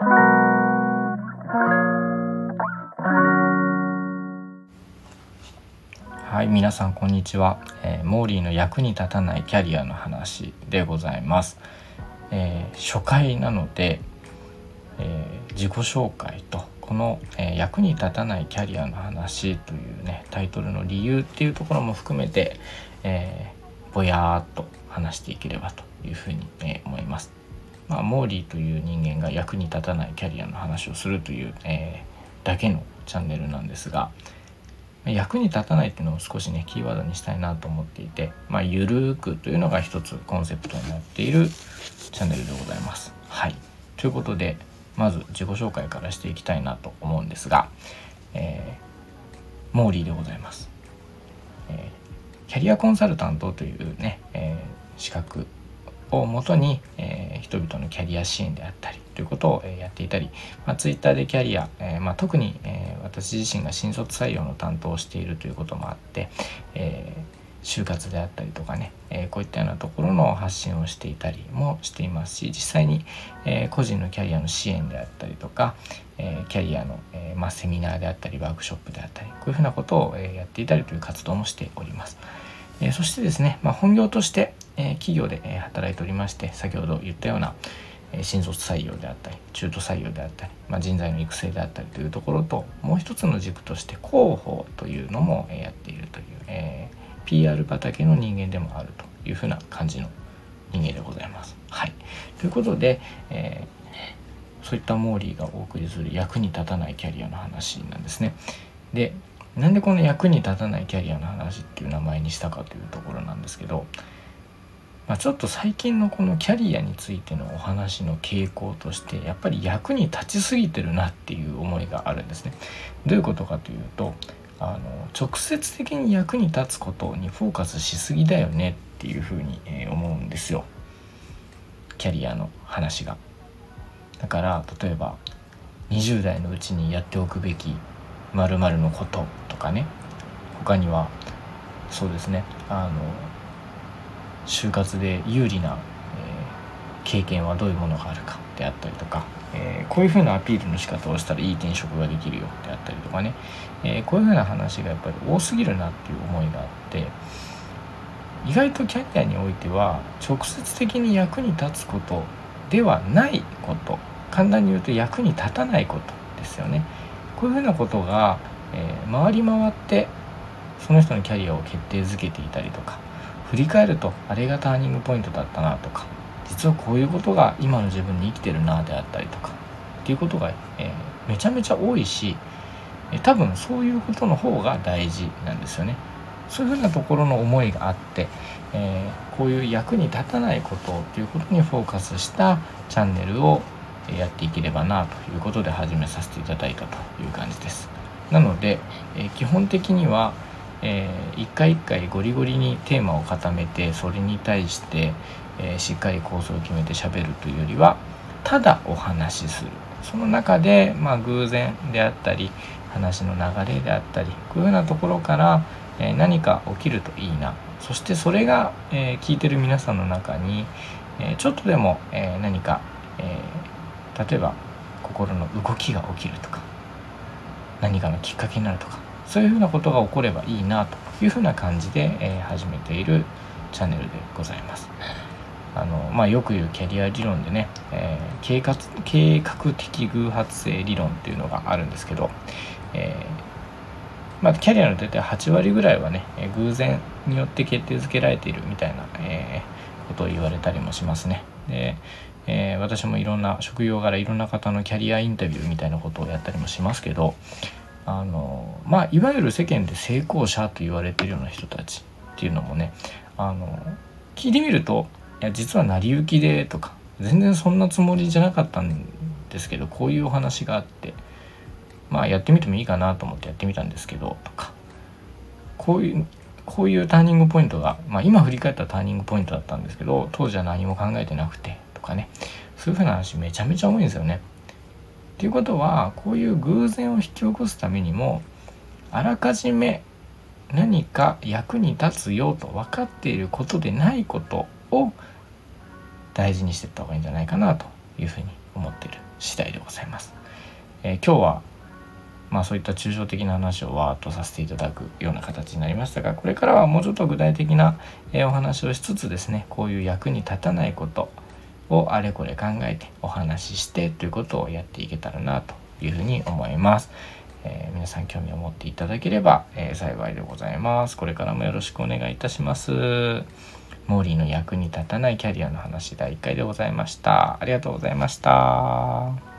はい皆さんこんにちは、えー、モーリーの役に立たないキャリアの話でございます、えー、初回なので、えー、自己紹介とこの、え役に立たないキャリアの話というねタイトルの理由っていうところも含めて、えぼやーっと話していければというふうに、え思います。まあ、モーリーという人間が役に立たないキャリアの話をするという、えだけのチャンネルなんですが、役に立たないっていうのを少しねキーワードにしたいなと思っていて、まあ、ゆるーくというのが一つコンセプトになっているチャンネルでございます。はいということでまず自己紹介からしていきたいなと思うんですが、えー、モーリーでございます、えー、キャリアコンサルタントというね、え、資格をもとに、え、人々のキャリア支援であったりということを、やっていたり、まあ、ツイッターでキャリア、えーまあ、特に、えー、私自身が新卒採用の担当をしているということもあって、えー、就活であったりとかね、え、こういったようなところの発信をしていたりもしていますし実際に、え、個人のキャリアの支援であったりとか、え、キャリアの、えまあ、セミナーであったりワークショップであったりこういうふうなことを、え、やっていたりという活動もしております。え、そしてですね、まあ、本業として、え、企業で、え、働いておりまして先ほど言ったような、え、新卒採用であったり中途採用であったり、まあ、人材の育成であったりというところともう一つの軸として広報というのも、え、やっているという、え、PR 畑の人間でもあるというふうな感じの人間でございます。はい、ということで、えー、そういったモーリーがお送りする役に立たないキャリアの話なんですね。でなんでこの役に立たないキャリアの話っていう名前にしたかというところなんですけど、まあ、ちょっと最近のこのキャリアについてのお話の傾向としてやっぱり役に立ちすぎてるなっていう思いがあるんですね。どういうことかというとあの直接的に役に立つことにフォーカスしすぎだよねっていうふうに、え思うんですよキャリアの話が。だから例えば20代のうちにやっておくべき〇〇のこととかね他にはそうですねあの就活で有利な、えー、経験はどういうものがあるかであったりとか、えー、こういうふうなアピールの仕方をしたらいい転職ができるよであったりとかね、えー、こういうふうな話がやっぱり多すぎるなっていう思いがあって意外とキャリアにおいては直接的に役に立つことではないこと簡単に言うと役に立たないことですよね。こういうふうなことが、えー、回り回ってその人のキャリアを決定づけていたりとか振り返るとあれがターニングポイントだったなとか実はこういうことが今の自分に生きてるなであったりとかっていうことが、えー、めちゃめちゃ多いし、え、多分そういうことの方が大事なんですよね。そういうふうなところの思いがあって、えー、こういう役に立たないことっていうことにフォーカスしたチャンネルをやっていければなということで始めさせていただいたという感じです。なので、え基本的には、えー、一回一回ゴリゴリにテーマを固めてそれに対して、えー、しっかり構想を決めてしゃべるというよりはただお話しする。その中で、まあ、偶然であったり話の流れであったりこういうようなところから、えー、何か起きるといいな。そしてそれが、え聞いてる皆さんの中に、えちょっとでも、え何か、え例えば心の動きが起きるとか何かのきっかけになるとかそういうふうなことが起こればいいなというふうな感じで、えー、始めているチャンネルでございます。あのまあ、よく言うキャリア理論でね、えー、計画計画的偶発性理論っていうのがあるんですけど、えー、まあ、キャリアの大体8割ぐらいはね偶然によって決定づけられているみたいな、えー、ことを言われたりもしますね。でえー、私もいろんな職業柄いろんな方のキャリアインタビューみたいなことをやったりもしますけどあのまあいわゆる世間で成功者と言われてるような人たちっていうのもねあの聞いてみるといや実は成り行きでとか全然そんなつもりじゃなかったんですけどこういうお話があってまあやってみてもいいかなと思ってやってみたんですけどとかこういうこういうターニングポイントが、まあ、今振り返ったターニングポイントだったんですけど当時は何も考えてなくてとかねそういうふうな話めちゃめちゃ多いんですよね。っていうことはこういう偶然を引き起こすためにもあらかじめ何か役に立つよと分かっていることでないことを大事にしていった方がいいんじゃないかなというふうに思ってる次第でございます。えー、今日はまあそういった抽象的な話をわーっとさせていただくような形になりましたがこれからはもうちょっと具体的なお話をしつつですねこういう役に立たないことをあれこれ考えてお話ししてということをやっていけたらなというふうに思います。えー、皆さん興味を持っていただければ、えー、幸いでございます。これからもよろしくお願いいたします。モーリーの役に立たないキャリアの話第1回でございました。ありがとうございました。